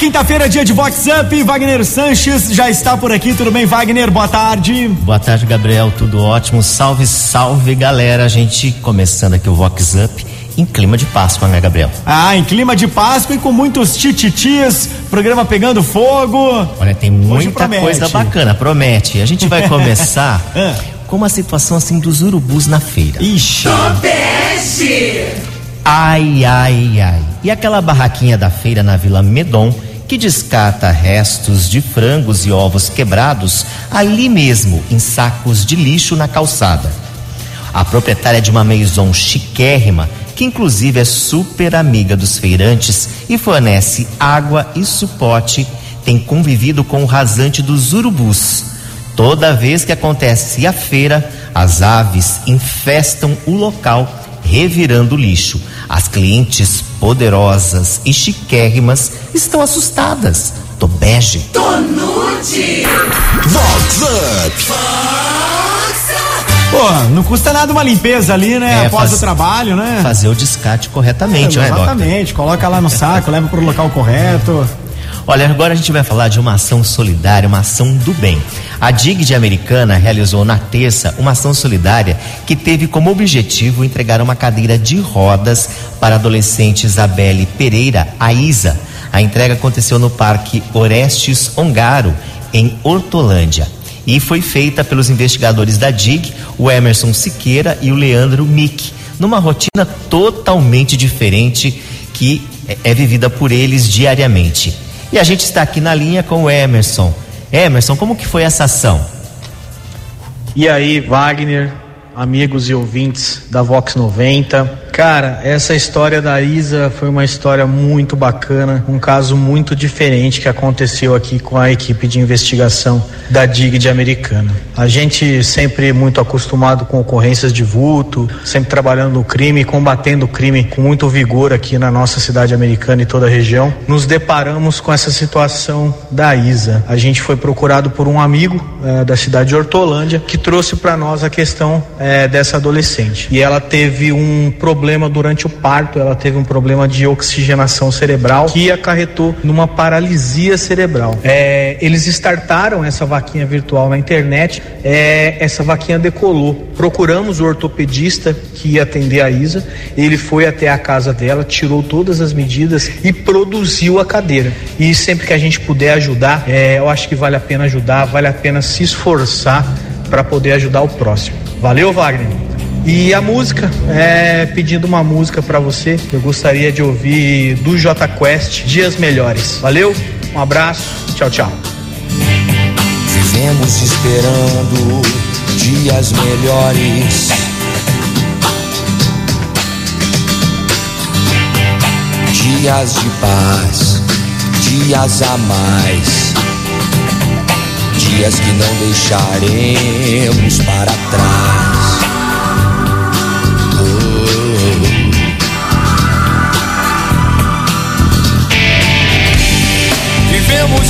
quinta-feira, dia de Vox Up. Wagner Sanches já está por aqui. Tudo bem, Wagner? Boa tarde. Boa tarde, Gabriel. Tudo ótimo. Salve, salve, galera. A gente começando aqui o Vox Up em clima de Páscoa, né, Gabriel? Ah, em clima de Páscoa e com muitos tititis, programa pegando fogo. Olha, tem muita coisa bacana, promete. A gente vai começar Ah. com uma situação assim dos urubus na feira. Ixi. Ai, ai, ai. E aquela barraquinha da feira na Vila Medon que descarta restos de frangos e ovos quebrados ali mesmo, em sacos de lixo na calçada. A proprietária de uma maison chiquérrima, que inclusive é super amiga dos feirantes e fornece água e suporte, tem convivido com o rasante dos urubus. Toda vez que acontece a feira, as aves infestam o local, revirando o lixo. As clientes poderosas e chiquérrimas estão assustadas. Tô bege. Vox Up. Pô, não custa nada uma limpeza ali, né? É, Após faz- o trabalho, né? Fazer o descarte corretamente, É, né? Exatamente. Coloca lá no saco, leva pro local correto. Olha, agora a gente vai falar de uma ação solidária, uma ação do bem. A DIG de Americana realizou na terça uma ação solidária que teve como objetivo entregar uma cadeira de rodas para a adolescente Isabelle Pereira, a Isa. A entrega aconteceu no Parque Orestes Ongaro, em Hortolândia. E foi feita pelos investigadores da DIG, o Emerson Siqueira e o Leandro Mick, numa rotina totalmente diferente que é- é vivida por eles diariamente. E a gente está aqui na linha com o Emerson. Emerson, como que foi essa ação? E aí, Wagner, amigos e ouvintes da Vox 90. Cara, essa história da Isa foi uma história muito bacana, um caso muito diferente que aconteceu aqui com a equipe de investigação da DIG de Americana. A gente sempre muito acostumado com ocorrências de vulto, sempre trabalhando no crime, combatendo o crime com muito vigor aqui na nossa cidade americana e toda a região. Nos deparamos com essa situação da Isa. A gente foi procurado por um amigo eh, da cidade de Hortolândia que trouxe para nós a questão eh, dessa adolescente. E ela teve um problema durante o parto, ela teve um problema de oxigenação cerebral que acarretou numa paralisia cerebral. Eh, eles startaram essa vaquinha virtual na internet, eh, essa vaquinha decolou. Procuramos o ortopedista que ia atender a Isa, ele foi até a casa dela, tirou todas as medidas e produziu a cadeira. E sempre que a gente puder ajudar, eh, eu acho que vale a pena ajudar, vale a pena se esforçar para poder ajudar o próximo. Valeu, Wagner? E a música, é, pedindo uma música para você, eu gostaria de ouvir do J Quest, Dias Melhores. Valeu, um abraço, tchau, tchau. Vivemos esperando dias melhores. Dias de paz, dias a mais. Dias que não deixaremos para trás.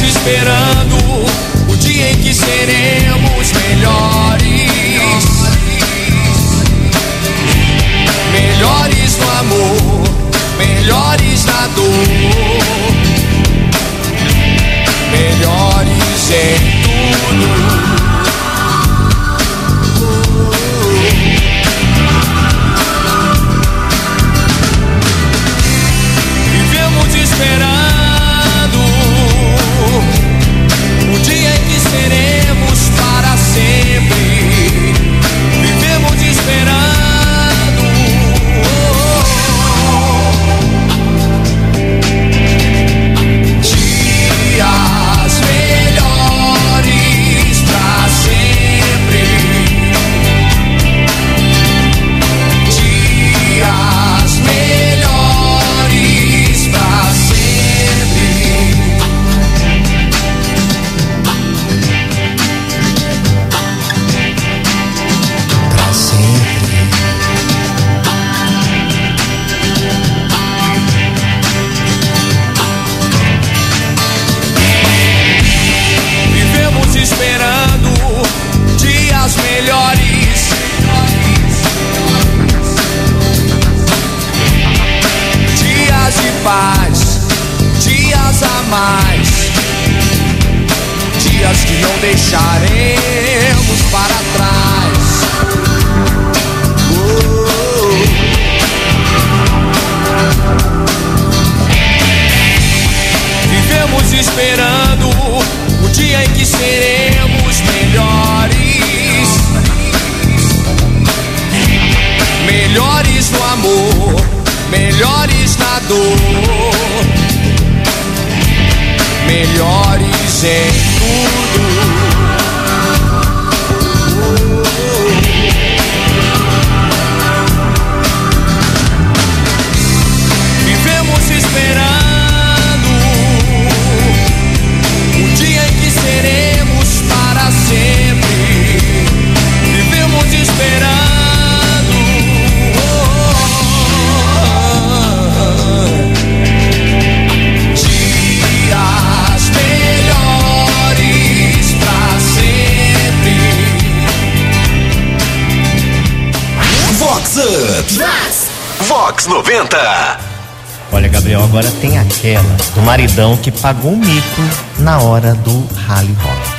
Vivemos esperando o dia em que seremos mais. Dias que não deixaremos para trás. Oh. Vivemos esperando o dia em que seremos melhores. Melhores no amor, melhores na dor, melhores em tudo. 90. Olha, Gabriel, agora tem aquela do maridão que pagou um mico na hora do rally rock.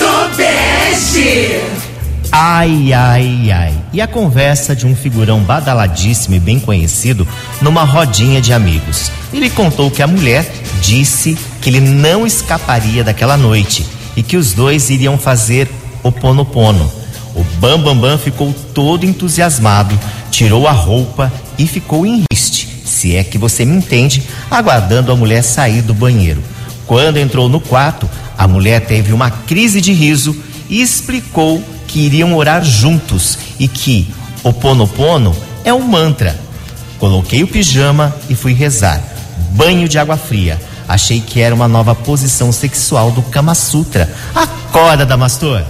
Ai, ai, ai. E a conversa de um figurão badaladíssimo e bem conhecido numa rodinha de amigos. Ele contou que a mulher disse que ele não escaparia daquela noite e que os dois iriam fazer o ponopono. O Bambambam Bam Bam ficou todo entusiasmado, tirou a roupa e ficou em riste, se é que você me entende, aguardando a mulher sair do banheiro. Quando entrou no quarto, a mulher teve uma crise de riso e explicou que iriam orar juntos e que o Ponopono é um mantra. Coloquei o pijama e fui rezar. Banho de água fria. Achei que era uma nova posição sexual do Kama Sutra. Acorda, Damastor!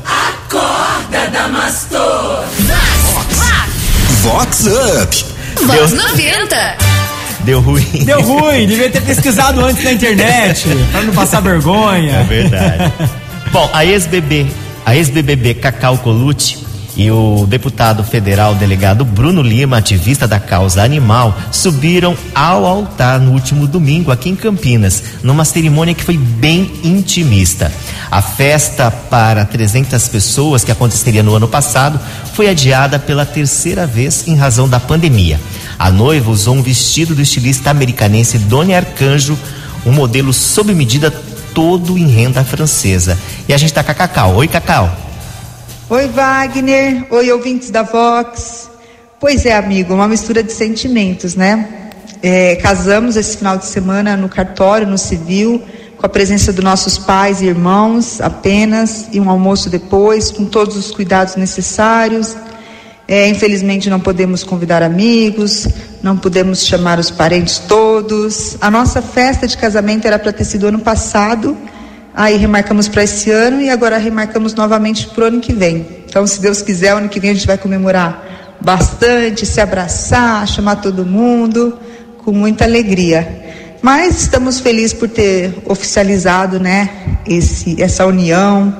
Vox Up. Vox 90. Deu ruim. Deu ruim, devia ter pesquisado antes na internet, pra não passar É vergonha. verdade. Bom, a ex-BB, a ex-BBB Cacau Colucci e o deputado federal delegado Bruno Lima, ativista da causa animal, subiram ao altar no último domingo aqui em Campinas, numa cerimônia que foi bem intimista. A festa para 300 pessoas que aconteceria no ano passado foi adiada pela terceira vez em razão da pandemia. A noiva usou um vestido do estilista americanense Doni Arcanjo, um modelo sob medida todo em renda francesa. E a gente tá com a Cacau. Oi, Cacau. Oi, Wagner. Oi, ouvintes da Vox. Pois é, amigo, uma mistura de sentimentos, né? É, casamos esse final de semana no cartório, no civil, com a presença dos nossos pais e irmãos apenas, e um almoço depois, com todos os cuidados necessários. É, infelizmente não podemos convidar amigos, não podemos chamar os parentes todos. A nossa festa de casamento era para ter sido ano passado, aí remarcamos para esse ano e agora remarcamos novamente para o ano que vem. Então, se Deus quiser, ano que vem a gente vai comemorar bastante, se abraçar, chamar todo mundo, com muita alegria. Mas estamos felizes por ter oficializado, né, esse, essa união,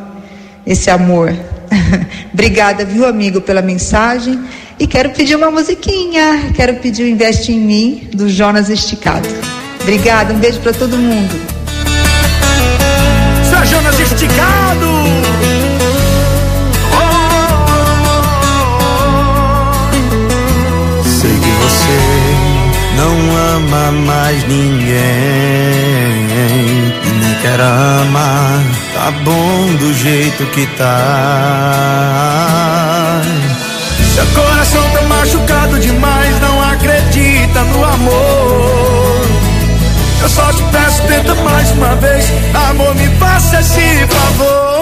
esse amor. Obrigada, viu, amigo, pela mensagem. E quero pedir uma musiquinha. Quero pedir o Investe em Mim, do Jonas Esticado. Obrigada, um beijo para todo mundo. Seu Jonas Esticado! Sei que você não ama mais ninguém nem quer amar. Tá bom do jeito que tá. Seu coração tá machucado demais, não acredita no amor. Eu só te peço, tenta mais uma vez. Amor, me faça esse favor.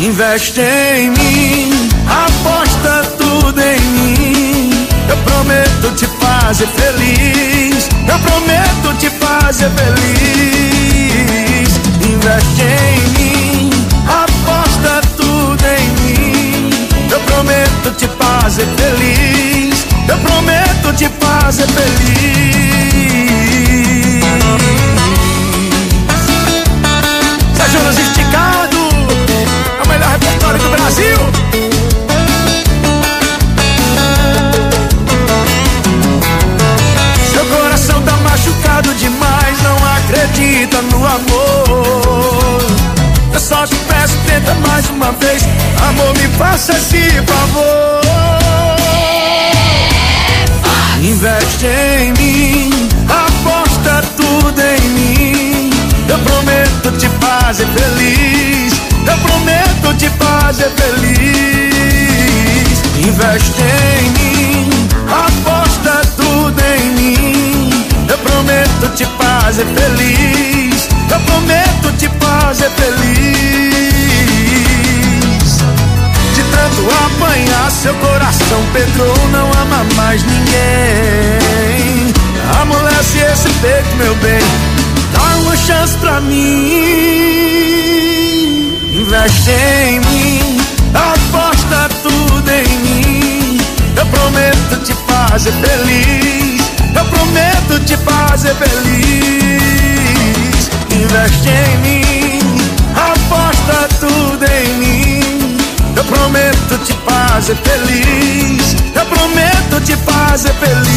Investe em mim, Aposta tudo em mim. Eu prometo te fazer feliz. Investe em mim, aposta tudo em mim. Eu prometo te fazer feliz. Eu prometo te fazer feliz. Investe em mim, aposta tudo em mim. Eu prometo te fazer feliz. Eu prometo te fazer feliz. Tanto apanhar, seu coração Pedro não ama mais ninguém. Amolece esse peito, meu bem. Dá uma chance pra mim. Investe em mim, aposta tudo em mim. Eu prometo te fazer feliz. Eu prometo te fazer feliz. Investe em mim, fazer feliz. Eu prometo te fazer feliz.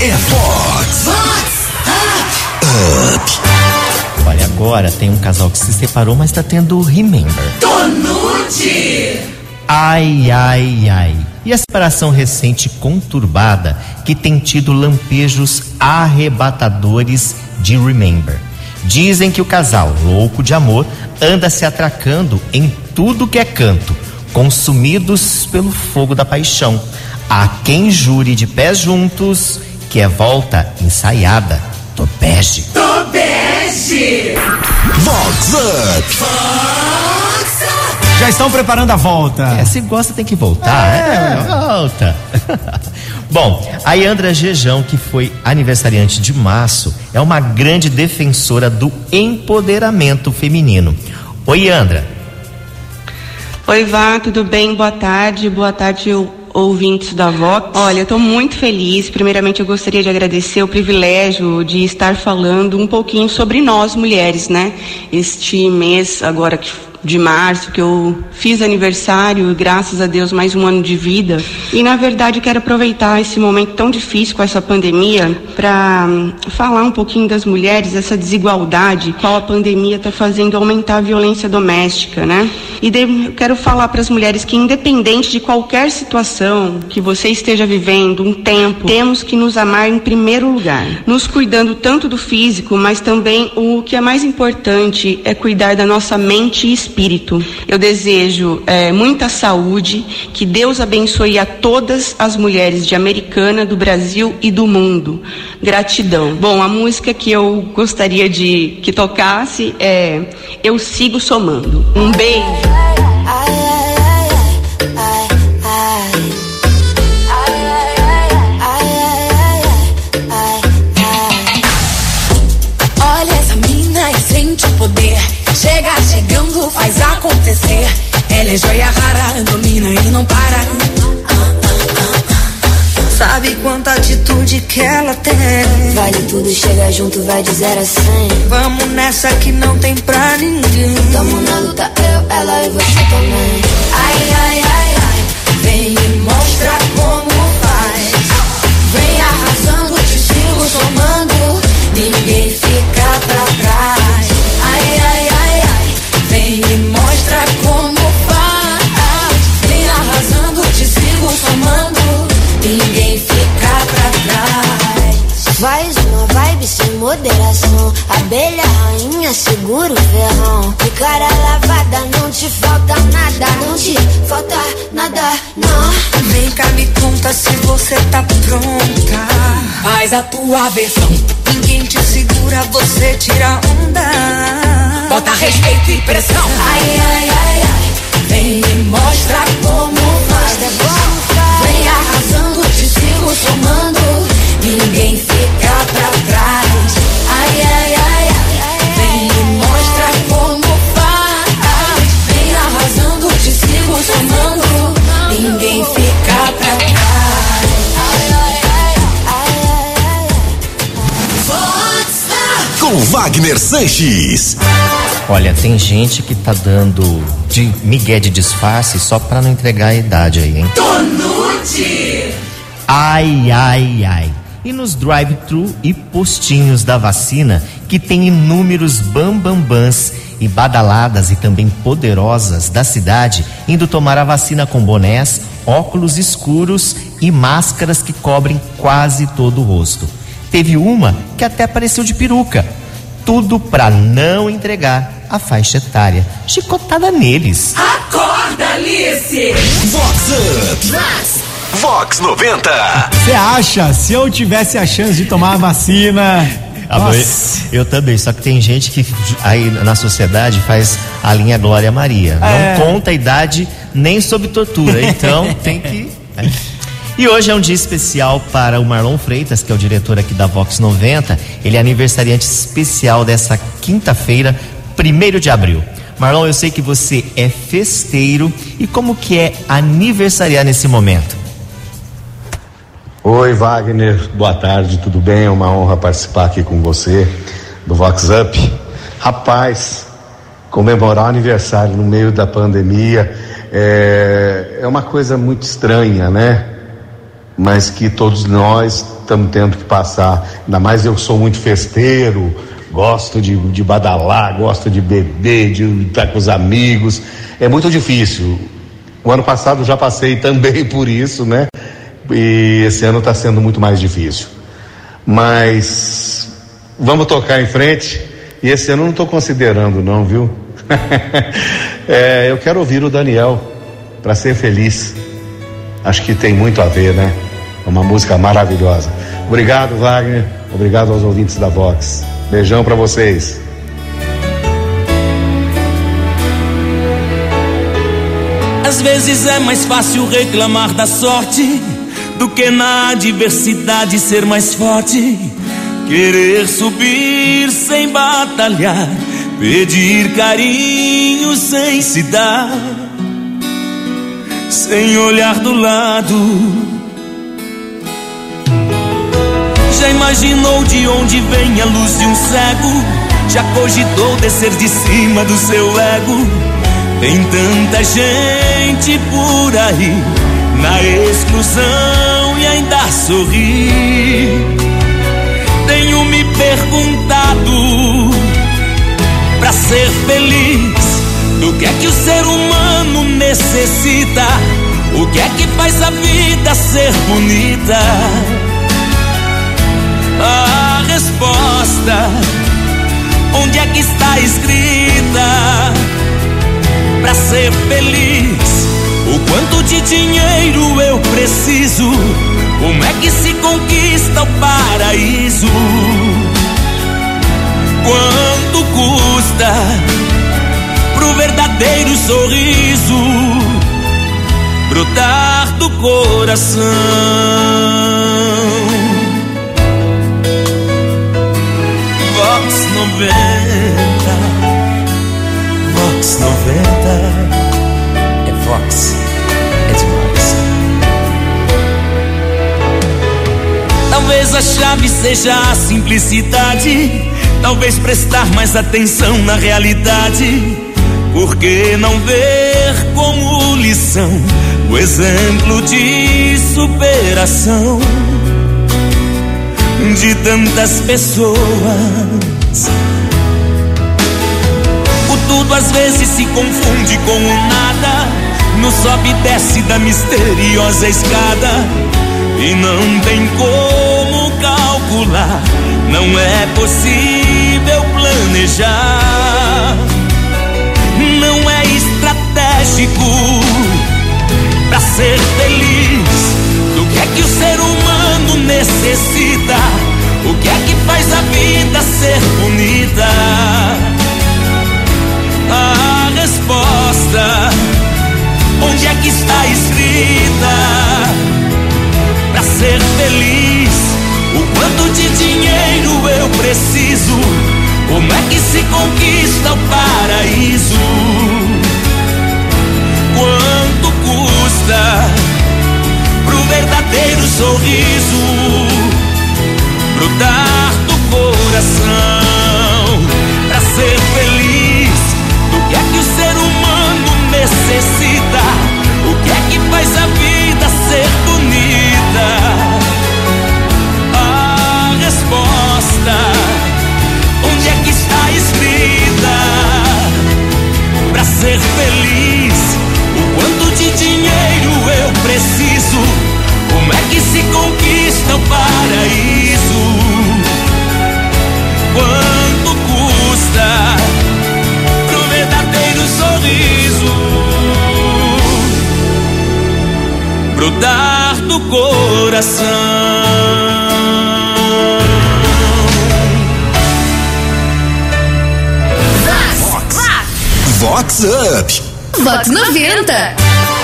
É Fox. Up. Olha, agora tem um casal que se separou, mas tá tendo remember. Tonute! Ai, ai, ai. E a separação recente conturbada que tem tido lampejos arrebatadores de Remember. Dizem que o casal, louco de amor, anda se atracando em tudo que é canto, consumidos pelo fogo da paixão. Há quem jure de pés juntos que é volta ensaiada do bege. Tobege! Vox Up. Já estão preparando a volta. É, se gosta tem que voltar, é, volta. Bom, a Yandra Jejão, que foi aniversariante de março, é uma grande defensora do empoderamento feminino. Oi, Yandra. Oi, Vá, tudo bem? Boa tarde. Boa tarde, ouvintes da Vox. Olha, eu estou muito feliz. Primeiramente, eu gostaria de agradecer o privilégio de estar falando um pouquinho sobre nós, mulheres, né? Este mês, agora que de março, que eu fiz aniversário graças a Deus mais um ano de vida. E na verdade quero aproveitar esse momento tão difícil com essa pandemia para falar um pouquinho das mulheres, essa desigualdade, qual a pandemia está fazendo aumentar a violência doméstica, né? E de, quero falar para as mulheres que independente de qualquer situação que você esteja vivendo, um tempo, temos que nos amar em primeiro lugar, nos cuidando tanto do físico, mas também o que é mais importante é cuidar da nossa mente e espírito. Eu desejo é, muita saúde, que Deus abençoe a todas as mulheres de Americana, do Brasil e do mundo. Gratidão. Bom, a música que eu gostaria de que tocasse é Eu Sigo Somando. Um beijo. Acontecer. Ela é joia rara, domina e não para. Sabe quanta atitude que ela tem? Vale tudo, chega junto, vai de 0 a 100. Vamos nessa que não tem pra ninguém. A tua versão. Ninguém te segura, você tira onda. Bota respeito e pressão. Ai, ai, ai, ai. Vem me mostra como Wagner Sanches. Olha, tem gente que tá dando de migué de disfarce só para não entregar a idade aí, hein? Tonute! Ai, ai, ai. E nos drive-thru e postinhos da vacina, que tem inúmeros bambambãs e badaladas e também poderosas da cidade, indo tomar a vacina com bonés, óculos escuros e máscaras que cobrem quase todo o rosto. Teve uma que até apareceu de peruca. Tudo para não entregar a faixa etária. Chicotada neles. Acorda, Alice! Vox Up! Vox 90! Você acha? Se eu tivesse a chance de tomar a vacina. Amor, eu também, só que tem gente que aí na sociedade faz a linha Glória Maria. É. Não conta a idade nem sob tortura, então tem que. E hoje é um dia especial para o Marlon Freitas, que é o diretor aqui da Vox 90. Ele é aniversariante especial dessa quinta-feira, 1 de abril. Marlon, eu sei que você é festeiro e como que é aniversariar nesse momento? Oi, Wagner, boa tarde, tudo bem? É uma honra participar aqui com você do Vox Up. Rapaz, comemorar o aniversário no meio da pandemia é, é uma coisa muito estranha, né? Mas que todos nós estamos tendo que passar. Ainda mais eu sou muito festeiro, gosto de, de badalar, gosto de beber, de estar com os amigos. É muito difícil. O ano passado já passei também por isso, né? E esse ano está sendo muito mais difícil. Mas vamos tocar em frente. E esse ano eu não estou considerando, não, viu? É, eu quero ouvir o Daniel para ser feliz. Acho que tem muito a ver, né? Uma música maravilhosa. Obrigado, Wagner. Obrigado aos ouvintes da Vox. Beijão para vocês. Às vezes é mais fácil reclamar da sorte do que na adversidade ser mais forte. Querer subir sem batalhar, pedir carinho sem se dar, sem olhar do lado. Já imaginou de onde vem a luz de um cego? Já cogitou descer de cima do seu ego? Tem tanta gente por aí na exclusão e ainda sorri. Tenho me perguntado para ser feliz do que é que o ser humano necessita, o que é que faz a vida ser bonita. A resposta, onde é que está escrita? Para ser feliz, o quanto de dinheiro eu preciso? Como é que se conquista o paraíso? Quanto custa pro verdadeiro sorriso brotar do coração? 90 Vox 90 É Vox, é demais. Talvez a chave seja a simplicidade. Talvez prestar mais atenção na realidade. Por que não ver como lição o exemplo de superação de tantas pessoas? O tudo às vezes se confunde com o nada. No sobe e desce da misteriosa escada. E não tem como calcular. Não é possível planejar. Não é estratégico para ser feliz. Do que é que o ser humano necessita? O que é que faz a vida ser bonita? A resposta, onde é que está escrita? Para ser feliz, o quanto de dinheiro eu preciso? Como é que se conquista o paraíso? Quanto custa pro verdadeiro sorriso cuidar do coração para ser feliz. O que é que o ser humano necessita? O que é que faz a vida ser bonita? A resposta onde é que está escrita? Para ser feliz, o quanto de dinheiro eu preciso? Como é que se conquista o paraíso? Cuidar do coração. Vox Up. Vox 90.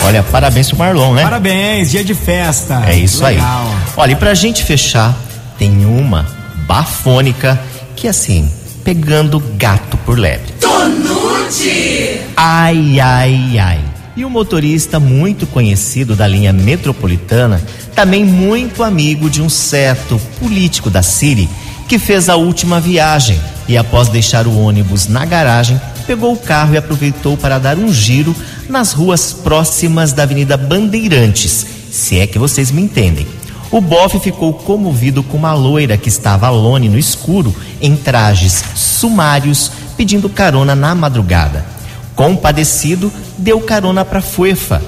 Olha, parabéns pro Marlon, né? Parabéns, dia de festa. É isso Legal. aí. Olha, e pra gente fechar, tem uma bafônica que assim, pegando gato por lebre. Tonute. Ai, ai, ai. E um motorista muito conhecido da linha metropolitana, também muito amigo de um certo político da Siri, que fez a última viagem e após deixar o ônibus na garagem, pegou o carro e aproveitou para dar um giro nas ruas próximas da Avenida Bandeirantes, se é que vocês me entendem. O bofe ficou comovido com uma loira que estava alone no escuro, em trajes sumários, pedindo carona na madrugada. Compadecido, deu carona para Fuefa.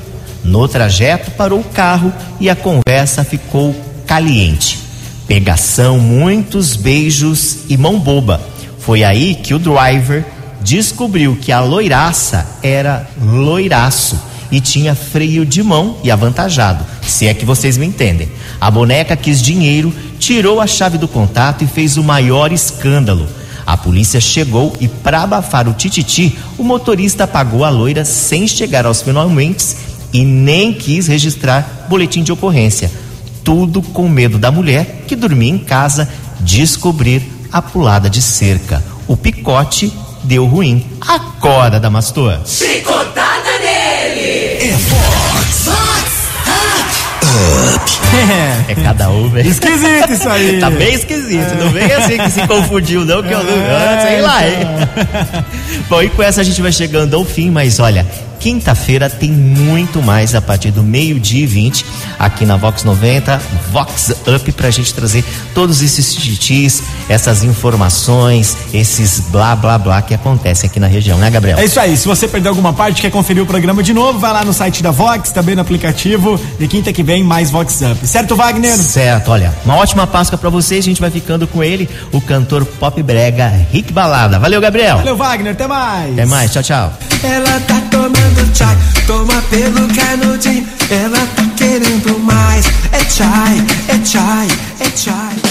No trajeto, parou o carro e a conversa ficou caliente. Pegação, muitos beijos e mão boba. Foi aí que o driver descobriu que a loiraça era loiraço e tinha freio de mão e avantajado, se é que vocês me entendem. A boneca quis dinheiro, tirou a chave do contato e fez o maior escândalo. A polícia chegou e, para abafar o tititi, o motorista pagou a loira sem chegar aos finalmente e nem quis registrar boletim de ocorrência. Tudo com medo da mulher, que dormia em casa, descobrir a pulada de cerca. O picote deu ruim. Acorda, Damastor. Chicotada nele. É Vox É cada um, velho. Esquisito isso aí. Tá bem esquisito. Não vem assim que se confundiu, não, que eu não. Ah, sei lá, hein? Bom, e com essa a gente vai chegando ao fim, mas olha, quinta-feira tem muito mais a partir do meio-dia e 20 aqui na Vox 90, Vox Up, pra gente trazer todos esses titis, essas informações, esses blá blá blá que acontecem aqui na região, né, Gabriel? É isso aí. Se você perdeu alguma parte, quer conferir o programa de novo, vai lá no site da Vox, também no aplicativo. E quinta que vem, mais Vox Up. Certo, Wagner? Certo, olha, uma ótima Páscoa pra vocês, a gente vai ficando com ele, o cantor pop brega Rick Balada. Valeu, Gabriel. Valeu, Wagner. Até mais. Até mais, tchau, tchau. Ela tá tomando querendo chai, toma pelo canudinho. Ela tá querendo mais. É chai, é chai, é chai.